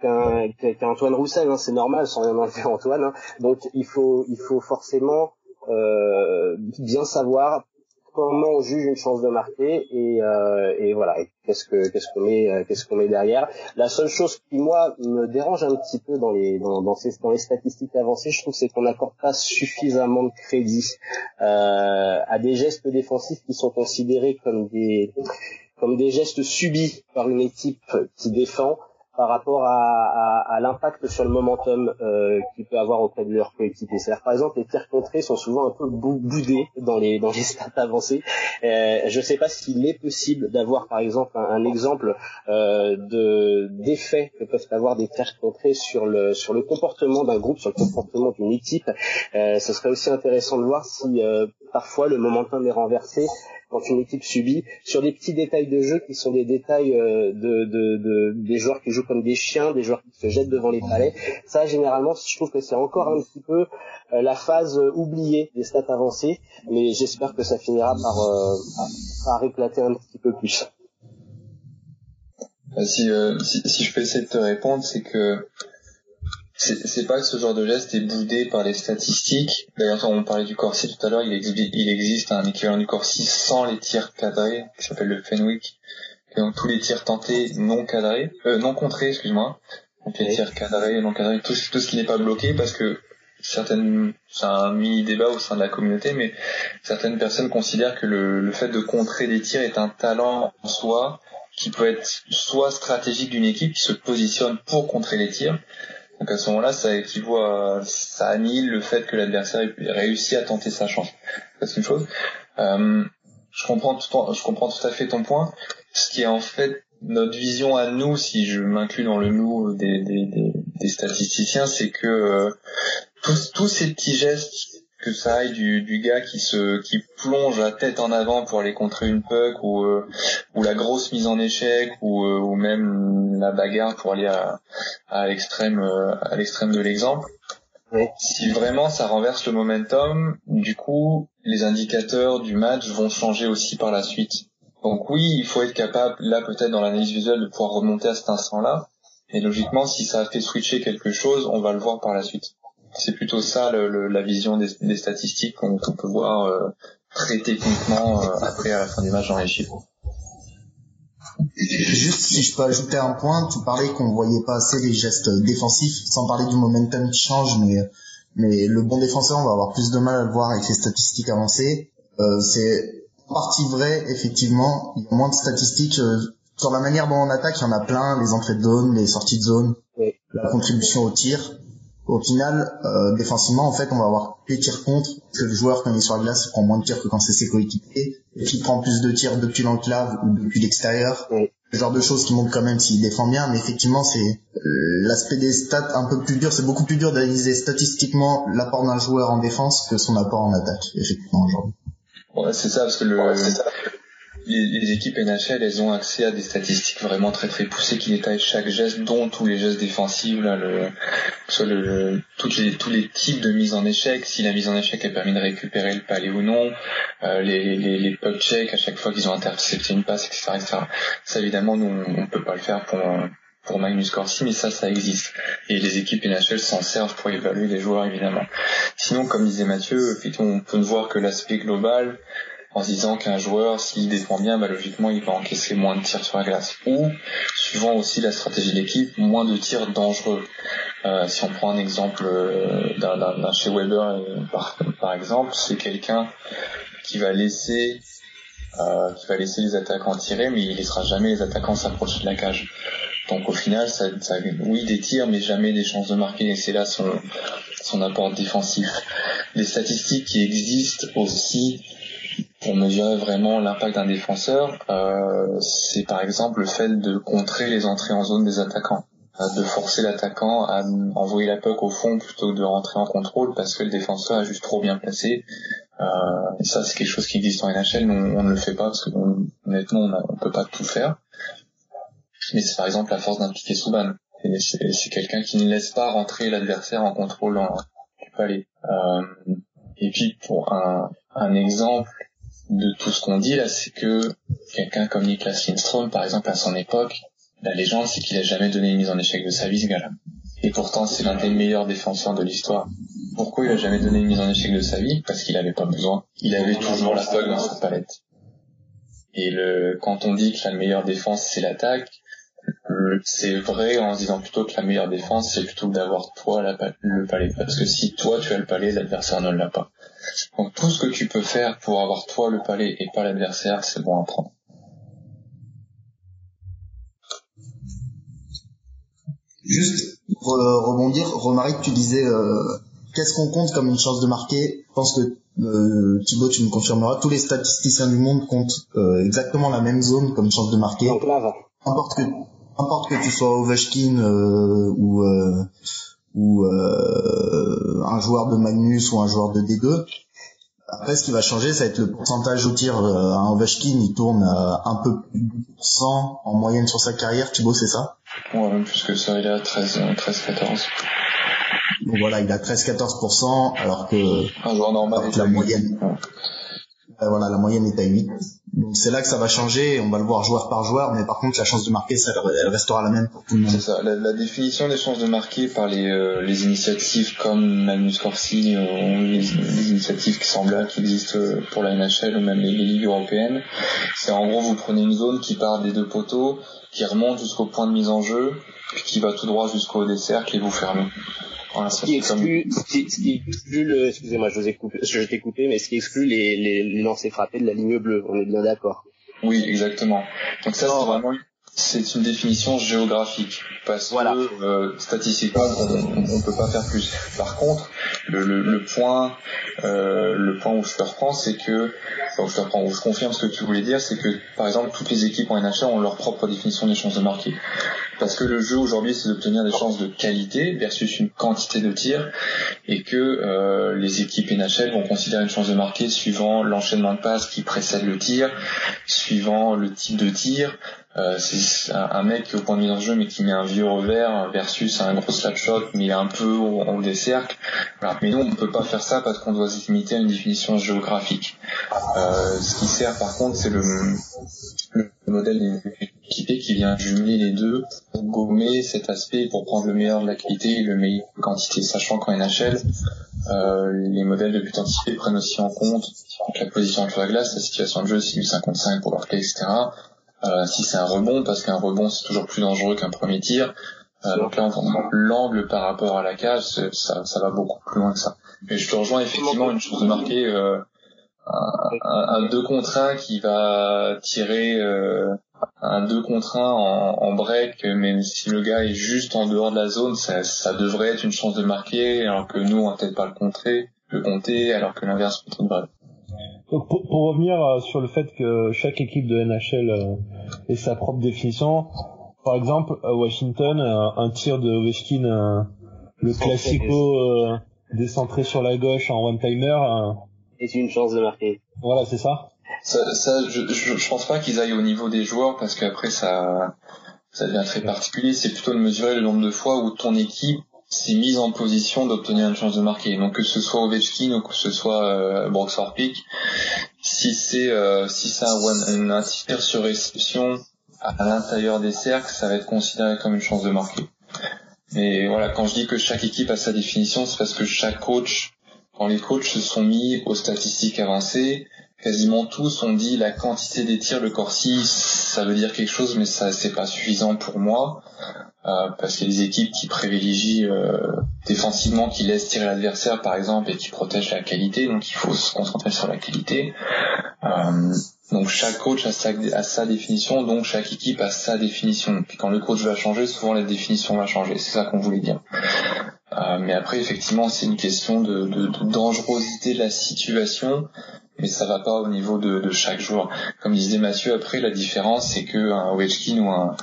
qu'un Antoine Roussel, hein, c'est normal, sans rien enlever Antoine. Hein. Donc il faut il faut forcément euh, bien savoir comment on juge une chance de marquer et, euh, voilà. Qu'est-ce que qu'est-ce qu'on met euh, qu'est-ce qu'on met derrière. La seule chose qui moi me dérange un petit peu dans les dans statistiques avancées je trouve c'est qu'on n'accorde pas suffisamment de crédit euh, à des gestes défensifs qui sont considérés comme des gestes subis par une équipe qui défend par rapport à, à, l'impact sur le momentum euh, qu'il peut avoir auprès de leur coéquipier. C'est-à-dire par exemple les tirs contrés sont souvent un peu boudés dans les dans les stats avancées. Euh, je ne sais pas s'il est possible d'avoir par exemple un, exemple euh, de d'effet que peuvent avoir des tirs contrés sur le sur le comportement d'un groupe, sur le comportement d'une équipe. Euh, ce serait aussi intéressant de voir si euh, parfois le momentum est renversé quand une équipe subit, sur des petits détails de jeu qui sont des détails euh, de, de, de, des joueurs qui jouent comme des chiens, des joueurs qui se jettent devant les palais. Ça, généralement, je trouve que c'est encore un petit peu euh, la phase oubliée des stats avancées, mais j'espère que ça finira par, euh, par éclater un petit peu plus. Si, si, si, je peux essayer de te répondre, c'est que c'est pas que ce genre de geste est boudé par les statistiques. D'ailleurs, on parlait du Corsi tout à l'heure, il, il, existe un équivalent du Corsi sans les tirs cadrés, qui s'appelle le Fenwick. Et donc tous les tirs tentés non cadrés, euh, non contrés, excuse-moi. Donc les tirs cadrés, non cadrés, tout, tout ce qui n'est pas bloqué, parce que certaines, c'est un mini débat au sein de la communauté, mais certaines personnes considèrent que le, le fait de contrer des tirs est un talent en soi, qui peut être soit stratégique d'une équipe qui se positionne pour contrer les tirs, donc à ce moment-là, ça équivaut à, ça annihile le fait que l'adversaire ait réussi à tenter sa chance. C'est une chose. Euh, je comprends tout, à fait ton point. Ce qui est en fait notre vision à nous, si je m'inclus dans le nous des, statisticiens, c'est que euh, tous ces petits gestes que ça aille du, du gars qui se qui plonge la tête en avant pour aller contrer une puck ou euh, ou la grosse mise en échec ou euh, ou même la bagarre pour aller à, à l'extrême euh, à l'extrême de l'exemple. Si vraiment ça renverse le momentum, du coup, les indicateurs du match vont changer aussi par la suite. Donc oui, il faut être capable, là peut-être dans l'analyse visuelle, de pouvoir remonter à cet instant-là. Et logiquement, si ça a fait switcher quelque chose, on va le voir par la suite c'est plutôt ça le, la vision des, des statistiques qu'on peut voir euh, très techniquement euh, après à la fin du match dans les chiffres. Juste si je peux ajouter un point, tu parlais qu'on voyait pas assez les gestes défensifs, sans parler du momentum qui change, mais mais le bon défenseur, on va avoir plus de mal à le voir avec les statistiques avancées. Euh, c'est en partie vrai, effectivement. Il y a moins de statistiques euh, sur la manière dont on attaque. Il y en a plein, les entrées de zone, les sorties de zone, la contribution au tir au final, euh, défensivement, en fait, on va avoir les tirs contre, que le joueur, quand il est sur la glace, il prend moins de tirs que quand c'est ses coéquipiers, et puis il prend plus de tirs depuis l'enclave ou depuis l'extérieur. Ce genre de choses qui montrent quand même s'il défend bien, mais effectivement, c'est euh, l'aspect des stats un peu plus dur. C'est beaucoup plus dur d'analyser statistiquement l'apport d'un joueur en défense que son apport en attaque, effectivement, aujourd'hui. Ouais, c'est ça, parce que le, les, équipes NHL, elles ont accès à des statistiques vraiment très très poussées qui détaillent chaque geste, dont tous les gestes défensifs, là, le, le, toutes les, tous les types de mise en échec, si la mise en échec a permis de récupérer le palais ou non, euh, les, les, les puck checks à chaque fois qu'ils ont intercepté une passe, etc., etc. Ça évidemment, nous, on, peut pas le faire pour pour Magnus Corsi, mais ça, ça existe. Et les équipes NHL s'en servent pour évaluer les joueurs, évidemment. Sinon, comme disait Mathieu, on peut ne voir que l'aspect global, en se disant qu'un joueur, s'il défend bien, bah, logiquement, il va encaisser moins de tirs sur la glace. Ou, suivant aussi la stratégie de l'équipe, moins de tirs dangereux. Euh, si on prend un exemple euh, d'un chez Weber, euh, par, par exemple, c'est quelqu'un qui va laisser euh, qui va laisser les attaquants tirer, mais il laissera jamais les attaquants s'approcher de la cage. Donc au final, ça, ça, oui des tirs, mais jamais des chances de marquer. Et c'est là son, son apport défensif. Les statistiques qui existent aussi pour mesurer vraiment l'impact d'un défenseur, euh, c'est par exemple le fait de contrer les entrées en zone des attaquants, euh, de forcer l'attaquant à envoyer la puck au fond plutôt que de rentrer en contrôle parce que le défenseur est juste trop bien placé. Euh, ça, c'est quelque chose qui existe en NHL, nous on ne le fait pas parce que honnêtement, on, ne peut pas tout faire. Mais c'est par exemple la force d'impliquer Souban. C'est quelqu'un qui ne laisse pas rentrer l'adversaire en contrôle du palais. Euh, et puis pour un, un exemple de tout ce qu'on dit là, c'est que quelqu'un comme Niklas Lindström, par exemple, à son époque, la légende, c'est qu'il a jamais donné une mise en échec de sa vie, ce gars-là. Et pourtant, c'est l'un des meilleurs défenseurs de l'histoire. Pourquoi il a jamais donné une mise en échec de sa vie? Parce qu'il avait pas besoin. Il avait toujours la puck dans sa palette. Et le, quand on dit que la meilleure défense, c'est l'attaque, c'est vrai en se disant plutôt que la meilleure défense, c'est plutôt d'avoir toi le palais. Parce que si toi tu as le palais, l'adversaire ne l'a pas. Donc tout ce que tu peux faire pour avoir toi le palais et pas l'adversaire, c'est bon à prendre. Juste pour rebondir, Romaric, tu disais qu'est-ce qu'on compte comme une chance de marquer? Je pense que euh, Thibaut, tu me confirmeras, tous les statisticiens du monde comptent euh, exactement la même zone comme chance de marquer. Donc là, va. Importe que, importe que tu sois Ovechkin euh, ou euh, ou euh, un joueur de Magnus ou un joueur de D2. Après, ce qui va changer, ça va être le pourcentage au tir. un Ovechkin, il tourne à un peu plus de 100 en moyenne sur sa carrière. Thibaut, c'est ça? Ouais, même plus que ça, il est à 13, 13, 14. Donc voilà, il a 13-14%, alors que, un joueur normal la moyenne, euh, voilà, la moyenne est à 8. Donc c'est là que ça va changer, on va le voir joueur par joueur, mais par contre la chance de marquer, ça, elle restera la même pour tout le monde. C'est ça, la, définition des chances de marquer par les, euh, les initiatives comme Magnus Corsi, euh, les, initiatives qui semblent qui existent pour la NHL ou même les, ligues européennes, c'est en gros vous prenez une zone qui part des deux poteaux, qui remonte jusqu'au point de mise en jeu, puis qui va tout droit jusqu'au des cercles et vous fermez ce qui exclut, ce qui, ce qui exclut le, excusez-moi, je vous ai coupé, je t'ai coupé, mais ce qui exclut les, les, les lancers frappés de la ligne bleue. On est bien d'accord. Oui, exactement. Donc ça, c'est vraiment, c'est une définition géographique parce voilà. que euh, statistiquement, on, ne peut pas faire plus. Par contre, le, le, le point, euh, le point où je te reprends, c'est que, enfin, je te reprends, où je confirme ce que tu voulais dire, c'est que, par exemple, toutes les équipes en NHL ont leur propre définition des chances de marquer parce que le jeu aujourd'hui c'est d'obtenir des chances de qualité versus une quantité de tirs et que euh, les équipes NHL vont considérer une chance de marquer suivant l'enchaînement de passes qui précède le tir, suivant le type de tir. Euh, c'est un, mec qui est au point de mise en jeu mais qui met un vieux revers versus un gros slap shot mais un peu en haut des cercles. Mais nous on ne peut pas faire ça parce qu'on doit se limiter à une définition géographique. Euh, ce qui sert par contre c'est le, le modèle équipé qui vient jumeler les deux pour gommer cet aspect pour prendre le meilleur de la qualité et le meilleur de la quantité, sachant qu'en NHL, euh, les modèles de but anticipé prennent aussi en compte la position entre la glace, la situation de jeu, si 55 pour leur clé, etc. Euh, si c'est un rebond, parce qu'un rebond c'est toujours plus dangereux qu'un premier tir. Euh, donc là, l'angle par rapport à la cage, ça, ça va beaucoup plus loin que ça. Mais je te rejoins effectivement une chose de marquer. Euh, un, 2 contre 1 qui va tirer euh, un 2 contre 1 en, en, break, même si le gars est juste en dehors de la zone, ça, ça devrait être une chance de marquer, alors que nous, on va peut-être pas le compter, le compter, alors que l'inverse peut être vrai. Donc pour, pour, revenir euh, sur le fait que chaque équipe de NHL euh, ait sa propre définition, par exemple à Washington, un, tir de Ovechkin, le classico décentré sur la gauche en one-timer, c'est une chance de marquer. Voilà, c'est ça. Ça, ça je, je, je, pense pas qu'ils aillent au niveau des joueurs parce qu'après ça, ça devient très particulier. C'est plutôt de mesurer le nombre de fois où ton équipe s'est mise en position d'obtenir une chance de marquer. Donc que ce soit Ovechkin ou que ce soit euh, Brooks Orpik, si c'est euh, si c'est un, un tir sur réception à l'intérieur des cercles, ça va être considéré comme une chance de marquer. Mais voilà, quand je dis que chaque équipe a sa définition, c'est parce que chaque coach quand les coachs se sont mis aux statistiques avancées, quasiment tous ont dit la quantité des tirs, le Corsi, ça veut dire quelque chose, mais ça c'est pas suffisant pour moi. Euh, parce qu'il y a des équipes qui privilégient euh, défensivement, qui laissent tirer l'adversaire par exemple et qui protègent la qualité, donc il faut se concentrer sur la qualité. Euh, donc chaque coach a sa, a définition, donc chaque équipe a sa définition. Puis quand le coach va changer, souvent la définition va changer. C'est ça qu'on voulait dire. Euh, mais après, effectivement, c'est une question de, de, de, dangerosité de la situation, mais ça va pas au niveau de, de chaque joueur. Comme disait Mathieu, après, la différence, c'est que un Ovechkin ou un,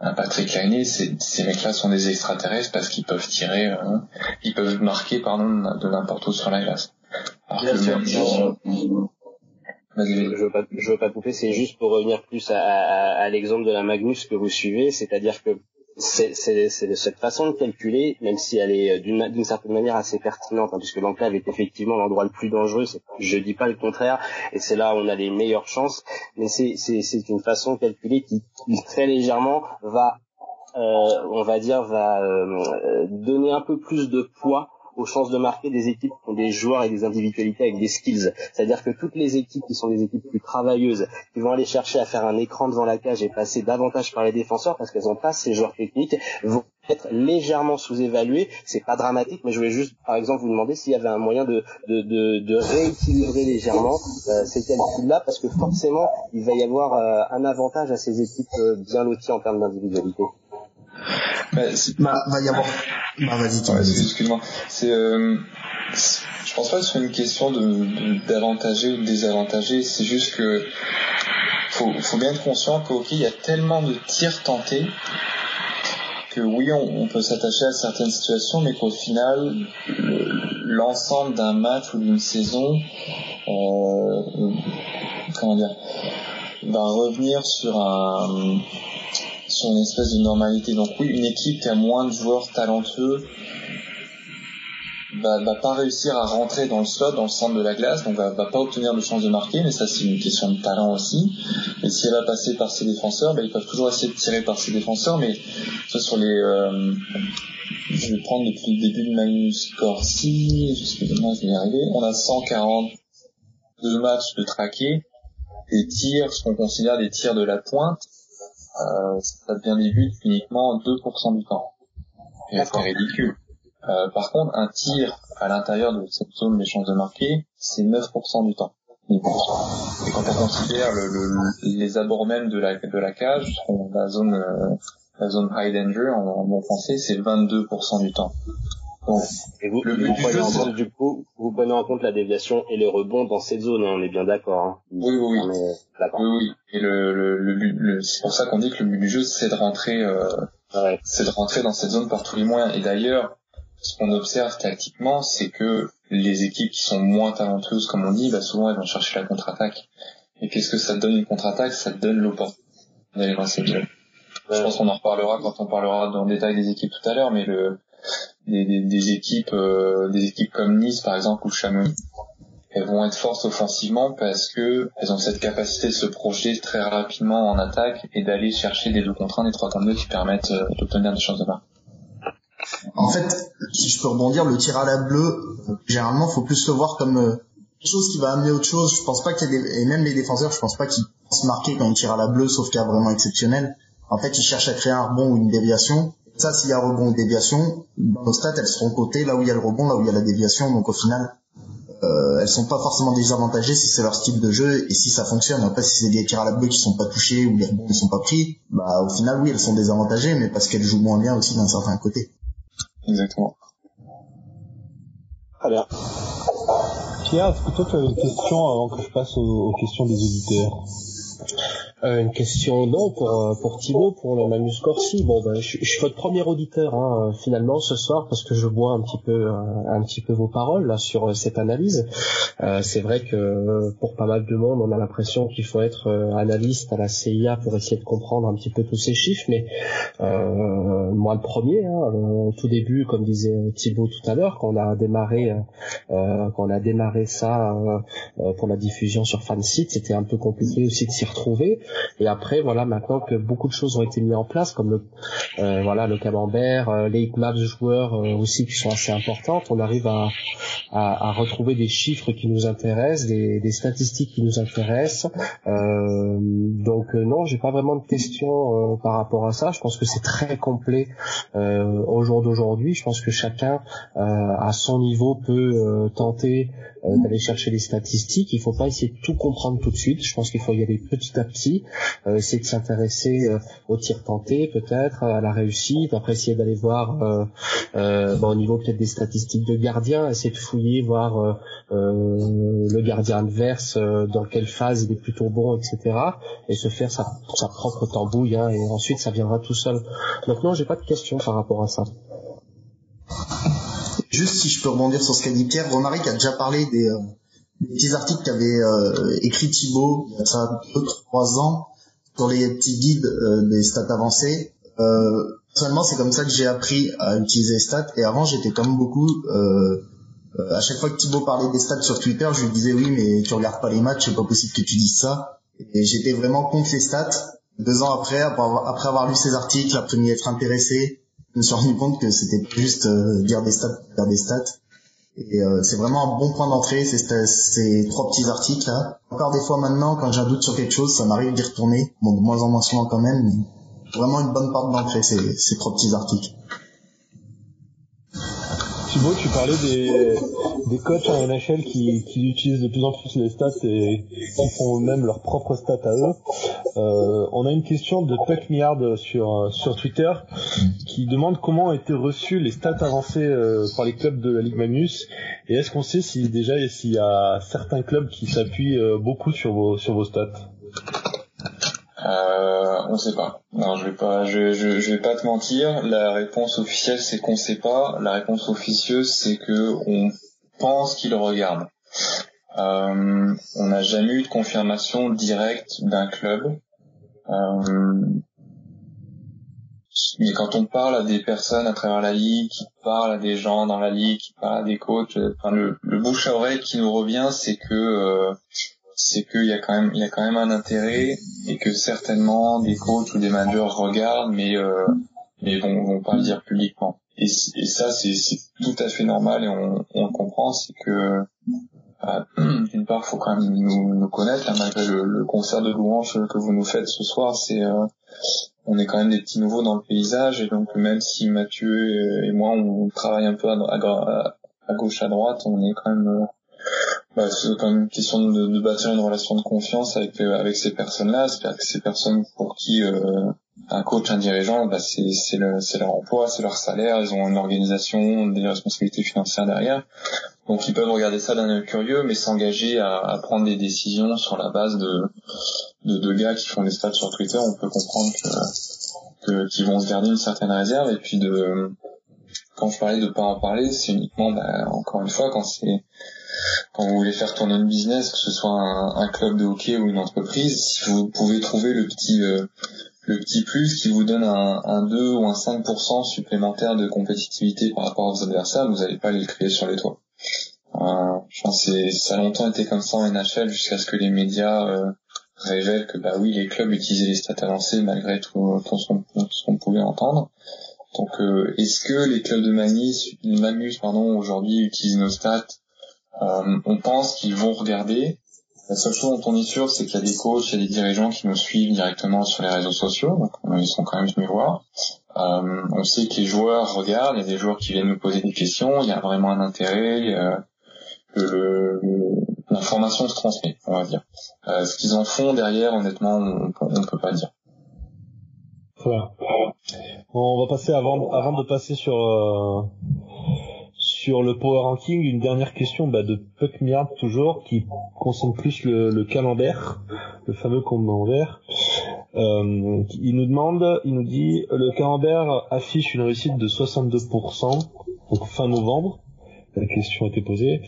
un Patrick Laine, ces mecs-là sont des extraterrestres parce qu'ils peuvent tirer, euh, ils peuvent marquer, pardon, de n'importe où sur la glace. Alors que je veux pas, je veux pas couper, c'est juste pour revenir plus à, à, à l'exemple de la Magnus que vous suivez, c'est-à-dire que c'est cette façon de calculer, même si elle est euh, d'une certaine manière assez pertinente, hein, puisque l'enclave est effectivement l'endroit le plus dangereux, je dis pas le contraire, et c'est là où on a les meilleures chances, mais c'est une façon de calculer qui, très légèrement va, euh, on va dire, va euh, donner un peu plus de poids aux chances de marquer des équipes qui ont des joueurs et des individualités avec des skills. C'est-à-dire que toutes les équipes qui sont des équipes plus travailleuses, qui vont aller chercher à faire un écran devant la cage et passer davantage par les défenseurs parce qu'elles n'ont pas ces joueurs techniques, vont être légèrement sous-évaluées. C'est pas dramatique, mais je voulais juste, par exemple, vous demander s'il y avait un moyen de, de rééquilibrer légèrement euh, ces calculs-là, parce que forcément, il va y avoir euh, un avantage à ces équipes euh, bien loties en termes d'individualité. Bah, bah, va y avoir. Bah, vas-y, Excuse-moi. C'est, euh, je pense pas que ce soit une question de, d'avantager ou de désavantager. C'est juste que faut, faut bien être conscient qu'ok, il y a tellement de tirs tentés que oui, on, peut s'attacher à certaines situations, mais qu'au final, l'ensemble d'un match ou d'une saison, euh, comment dire, va revenir sur un sur une espèce de normalité. Donc oui, une équipe qui a moins de joueurs talentueux va, va pas réussir à rentrer dans le slot, dans le centre de la glace, donc va, va pas obtenir de chance de marquer, mais ça c'est une question de talent aussi. Et si elle va passer par ses défenseurs, ben, ils peuvent toujours essayer de tirer par ses défenseurs, mais ça sur les euh, je vais prendre depuis le début de Manu Corsi, excusez-moi, je vais y arriver. On a 142 matchs de traqués, des tirs, ce qu'on considère des tirs de la pointe, euh, ça devient des buts uniquement 2% du temps. C'est ridicule. Euh, par contre, un tir à l'intérieur de cette zone des chances de marquer, c'est 9% du temps. Et quand on considère le, le, les abords même de la, de la cage, la zone, euh, la zone high danger en, bon français, c'est 22% du temps. Et vous, le but vous, prenez en compte, du coup, vous prenez en compte la déviation et les rebonds dans cette zone, hein, on est bien d'accord. Hein. Oui, oui, oui. oui, oui. Et le, le, le, c'est pour ça qu'on dit que le but du jeu, c'est de rentrer, euh, ouais. c'est de rentrer dans cette zone par tous les moyens. Et d'ailleurs, ce qu'on observe tactiquement, c'est que les équipes qui sont moins talentueuses, comme on dit, bah souvent elles vont chercher la contre-attaque. Et qu'est-ce que ça donne une contre-attaque? Ça donne l'opportunité d'aller. Je pense qu'on en reparlera quand on parlera dans le détail des équipes tout à l'heure, mais le des, équipes euh, des équipes comme Nice par exemple ou Chamonix, elles vont être fortes offensivement parce que elles ont cette capacité de se projeter très rapidement en attaque et d'aller chercher des deux contre un, des trois contre deux qui permettent euh, d'obtenir des chances de marque. En fait, si je peux rebondir, le tir à la bleue, généralement, faut plus le voir comme euh, quelque chose qui va amener autre chose. Je pense pas qu'il y ait des... et même les défenseurs, je pense pas qu'ils pensent marquer quand ils tirent à la bleue, sauf cas vraiment exceptionnel. En fait, ils cherchent à créer un rebond ou une déviation. Ça, s'il y a rebond ou déviation, dans nos stats, elles seront cotées là où il y a le rebond, là où il y a la déviation. Donc au final, euh, elles sont pas forcément désavantagées si c'est leur style de jeu et si ça fonctionne. Après, si c'est des tirs à la bleue qui sont pas touchés ou les rebonds ne sont pas pris, bah au final, oui, elles sont désavantagées, mais parce qu'elles jouent moins bien aussi d'un certain côté. Exactement. Très bien. Pierre, est-ce que toi tu as une question avant que je passe aux questions des auditeurs? Euh, une question non pour euh, pour Thibaut pour le Magnus Corsi. Bon ben je, suis votre premier auditeur hein, finalement ce soir parce que je bois un petit peu euh, un, petit peu vos paroles là sur cette analyse. Euh, c'est vrai que pour pas mal de monde on a l'impression qu'il faut être analyste à la CIA pour essayer de comprendre un petit peu tous ces chiffres, mais moi le premier, hein, au tout début comme disait Thibaut tout à l'heure quand on a démarré quand on a démarré ça pour la diffusion sur Fansite, c'était un peu compliqué aussi de s'y retrouver. Et après, voilà, maintenant que beaucoup de choses ont été mises en place, comme le, euh, voilà, le camembert, euh, les maps joueurs euh, aussi qui sont assez importantes, on arrive à, à, retrouver des chiffres qui nous intéressent, des, statistiques qui nous intéressent. Euh, donc non, j'ai pas vraiment de questions par rapport à ça. Je pense que c'est très complet au jour d'aujourd'hui. Je pense que chacun à son niveau peut tenter d'aller chercher les statistiques. Il faut pas essayer de tout comprendre tout de suite. Je pense qu'il faut y aller petit à petit euh, essayer de s'intéresser euh, au tir tenté peut-être, à la réussite, après essayer d'aller voir euh, bon, au niveau peut-être des statistiques de gardien, essayer de fouiller, voir le gardien adverse, dans quelle phase il est plutôt bon, etc. Et se faire sa, sa propre tambouille, hein, et ensuite ça viendra tout seul. Donc non, j'ai pas de questions par rapport à ça. Juste si je peux rebondir sur ce qu'a dit Pierre, Romaric a déjà parlé des, des petits articles qu'avait euh, écrit Thibaut il y a ça deux trois ans sur les petits guides euh, des stats avancées. Euh, personnellement, c'est comme ça que j'ai appris à utiliser les stats. Et avant, j'étais comme beaucoup. Euh, à chaque fois que Thibaut parlait des stats sur Twitter, je lui disais oui, mais tu regardes pas les matchs, c'est pas possible que tu dises ça. Et j'étais vraiment contre les stats. Deux ans après, après avoir lu ces articles, après m'y être intéressé, je me suis rendu compte que c'était juste dire des stats, dire des stats et euh, c'est vraiment un bon point d'entrée, ces, ces trois petits articles là. Encore des fois maintenant, quand j'ai un doute sur quelque chose, ça m'arrive d'y retourner. Bon, de moins en moins souvent quand même, mais vraiment une bonne porte d'entrée, ces, trois petits articles. Thibaut, tu parlais des, des coachs en NHL qui, qui utilisent de plus en plus les stats et qui font eux-mêmes leurs propres stats à eux. Euh, on a une question de Puck Miard sur, sur Twitter qui demande comment ont été reçues les stats avancées euh, par les clubs de la Ligue Magnus et est-ce qu'on sait si déjà s'il y a certains clubs qui s'appuient euh, beaucoup sur vos, sur vos stats? Euh, on sait pas. Non, je vais pas, je, je, vais pas te mentir. La réponse officielle, c'est qu'on sait pas. La réponse officieuse, c'est que on pense qu'ils regardent. Euh, on n'a jamais eu de confirmation directe d'un club. Mais quand on parle à des personnes à travers la ligue, qui parlent à des gens dans la ligue, qui parlent à des coachs, enfin le, le bouche à oreille qui nous revient, c'est que euh, c'est qu'il y a quand même il y a quand même un intérêt et que certainement des coachs ou des managers regardent mais euh, mais vont vont pas le dire publiquement. Et, et ça c'est c'est tout à fait normal et on on le comprend c'est que euh, d'une part faut quand même nous, nous connaître là, malgré le, le, concert de louanges que vous nous faites ce soir c'est euh, on est quand même des petits nouveaux dans le paysage et donc même si Mathieu et moi on travaille un peu à, gauche à droite on est quand même euh, bah, c'est quand même une question de, bâtir une relation de confiance avec euh, avec ces personnes-là, c'est-à-dire que ces personnes pour qui euh, un coach, un dirigeant, bah, c'est c'est leur emploi, c'est leur salaire, ils ont une organisation, des responsabilités financières derrière, donc ils peuvent regarder ça d'un œil curieux, mais s'engager à, à, prendre des décisions sur la base de de, de gars qui font des stats sur Twitter, on peut comprendre que qu'ils vont se garder une certaine réserve et puis de quand je parlais de pas en parler, c'est uniquement bah, encore une fois quand c'est quand vous voulez faire tourner une business, que ce soit un, un, club de hockey ou une entreprise, si vous pouvez trouver le petit euh, le petit plus qui vous donne un, un 2 ou un 5% supplémentaire de compétitivité par rapport aux adversaires, vous n'allez pas les crier sur les toits. Euh, je pense que ça a longtemps été comme ça en NHL jusqu'à ce que les médias euh, révèlent que bah oui les clubs utilisaient les stats avancées malgré tout, tout ce qu'on pouvait entendre. Donc euh, est-ce que les clubs de Magnus, Magnus pardon aujourd'hui utilisent nos stats? Euh, on pense qu'ils vont regarder. La seule chose dont on est sûr, c'est qu'il y a des coachs, il y a des dirigeants qui nous suivent directement sur les réseaux sociaux, donc ils sont quand même venus voir. Euh, on sait que les joueurs regardent, il y a des joueurs qui viennent nous poser des questions, il y a vraiment un intérêt, l'information se transmet, on va dire. Euh, ce qu'ils en font derrière, honnêtement, on ne peut pas dire. Voilà. On va passer avant, avant de passer sur euh, sur le power ranking, une dernière question bah, de Puck Miard toujours, qui concerne plus le, le camembert, le fameux camembert. Euh, il nous demande, il nous dit, le camembert affiche une réussite de 62%, donc fin novembre. La question a été posée.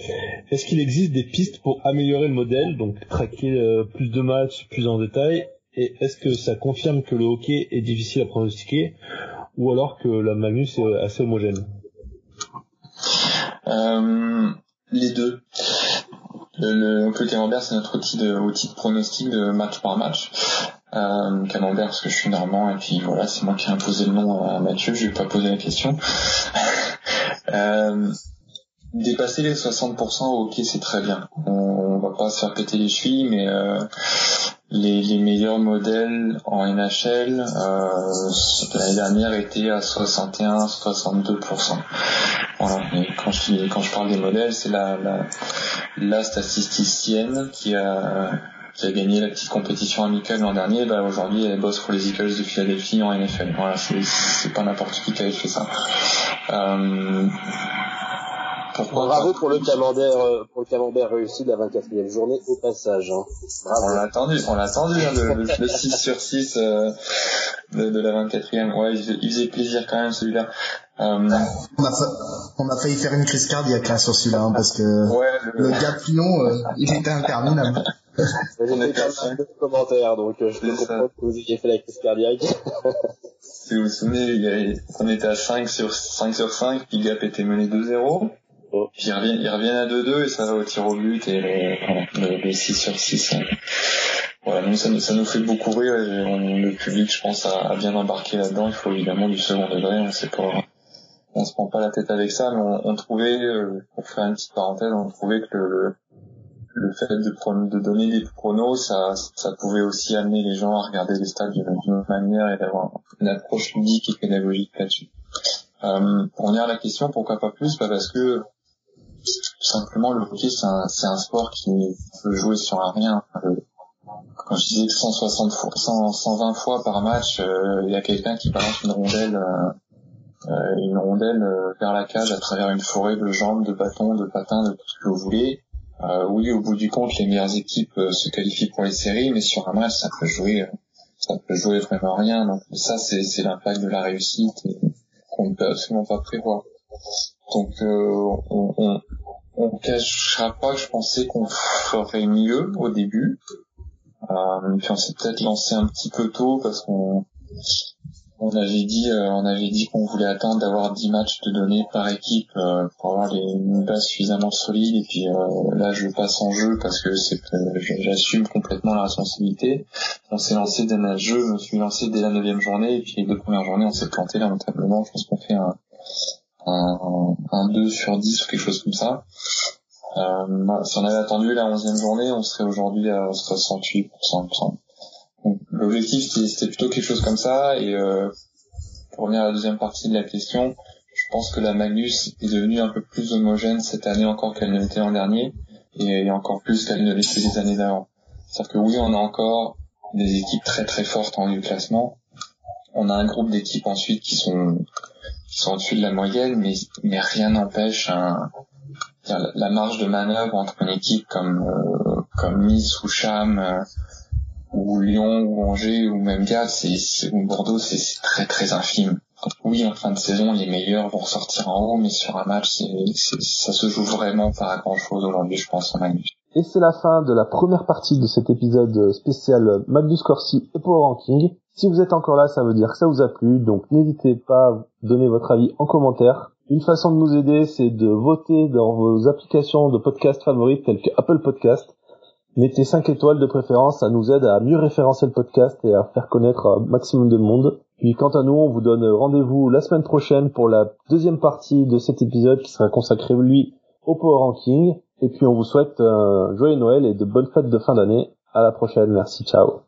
Est-ce qu'il existe des pistes pour améliorer le modèle, donc traquer euh, plus de matchs, plus en détail Et est-ce que ça confirme que le hockey est difficile à pronostiquer, ou alors que la Magnus est assez homogène? Euh, les deux. Le, donc le camembert, c'est notre outil de, pronostic de match par match. Euh, camembert parce que je suis normand et puis voilà, c'est moi qui ai imposé le nom à Mathieu, je vais pas poser la question. euh, dépasser les 60% au hockey, c'est très bien. On, va pas se faire péter les chevilles, mais euh, les, meilleurs modèles en NHL euh, l'année dernière étaient à 61-62%. Voilà. Et quand je parle des modèles, c'est la, la, statisticienne qui a qui a gagné la petite compétition amicale l'an dernier, bah aujourd'hui elle bosse pour les Eagles de Philadelphie en NFL. Voilà, c'est pas n'importe qui qui avait fait ça. Euh, Bravo pour le camembert, euh, pour le camembert réussi de la 24e journée au passage. Hein. On l'a attendu, on l'a attendu hein, le, le, 6 sur 6 euh, de, de, la 24e. Ouais, il, faisait plaisir quand même celui-là. Euh... On, a on, a failli faire une crise cardiaque là sur celui-là hein, parce que ouais, le... le gars euh, il était interminable. J'ai fait de commentaires donc euh, je peux comprendre que vous ayez fait la crise cardiaque. si vous vous souvenez, on était à 5 sur 5 sur 5, puis Gap était mené 2-0. Puis ils reviennent, à 2-2 et ça va au tir au but et le, le, 6 sur 6. Hein. Voilà, nous, ça, nous fait beaucoup rire et le public, je pense, a, bien embarqué là-dedans. Il faut évidemment du second degré, on sait pas, on se prend pas la tête avec ça, mais on, on trouvait, euh, pour faire une petite parenthèse, on trouvait que le, le fait de, de donner des pronos, ça, ça pouvait aussi amener les gens à regarder les stades d'une autre manière et d'avoir une approche ludique et pédagogique là-dessus. Euh, pour à la question, pourquoi pas plus? Bah Parce que simplement le hockey c'est un, un, sport qui peut jouer sur un rien. quand je disais que 160 fois, 120 fois par match, euh, il y a quelqu'un qui balance une rondelle, euh, euh, une rondelle vers la cage à travers une forêt de jambes, de bâtons, de patins, de tout ce que vous voulez. oui, au bout du compte, les meilleures équipes se qualifient pour les séries, mais sur un match, ça peut jouer, ça peut jouer vraiment rien. Donc ça, c'est l'impact de la réussite qu'on ne peut absolument pas prévoir. Donc euh, on, on, on cachera pas que je pensais qu'on ferait mieux au début. Euh, puis on s'est peut-être lancé un petit peu tôt parce qu'on on avait dit euh, on avait dit qu'on voulait attendre d'avoir 10 matchs de données par équipe euh, pour avoir les, une base suffisamment solide et puis euh, là je passe en jeu parce que c'est j'assume complètement la responsabilité. On s'est lancé dès le jeu je me suis lancé dès la neuvième journée. Et puis les deux premières journées on s'est planté lamentablement. Je pense qu'on fait un, un, un 2 sur 10 ou quelque chose comme ça euh, si on avait attendu la onzième journée on serait aujourd'hui à 68% l'objectif c'était plutôt quelque chose comme ça et euh, pour revenir à la deuxième partie de la question, je pense que la Magnus est devenue un peu plus homogène cette année encore qu'elle ne l'était l'an dernier et encore plus qu'elle ne l'était les années d'avant. C'est-à-dire que oui, on a encore des équipes très très fortes en haut du classement. On a un groupe d'équipes ensuite qui sont qui sont au-dessus de la moyenne, mais rien n'empêche un, la marge de manœuvre entre une équipe comme euh, Nice ou Cham euh, ou Lyon ou Angers ou même Gap, c'est ou Bordeaux, c'est très très infime. Donc oui, en fin de saison, les meilleurs vont ressortir en haut, mais sur un match, ça se joue vraiment pas à grand chose aujourd'hui, je pense, en Magnus. Et c'est la fin de la première partie de cet épisode spécial Magnus Corsi et Power Ranking. Si vous êtes encore là, ça veut dire que ça vous a plu, donc n'hésitez pas à donner votre avis en commentaire. Une façon de nous aider, c'est de voter dans vos applications de podcast favorites telles que Apple Podcast Mettez 5 étoiles de préférence, ça nous aide à mieux référencer le podcast et à faire connaître un maximum de monde. Puis quant à nous, on vous donne rendez-vous la semaine prochaine pour la deuxième partie de cet épisode qui sera consacré lui au Power Ranking. Et puis on vous souhaite un joyeux Noël et de bonnes fêtes de fin d'année. À la prochaine, merci, ciao.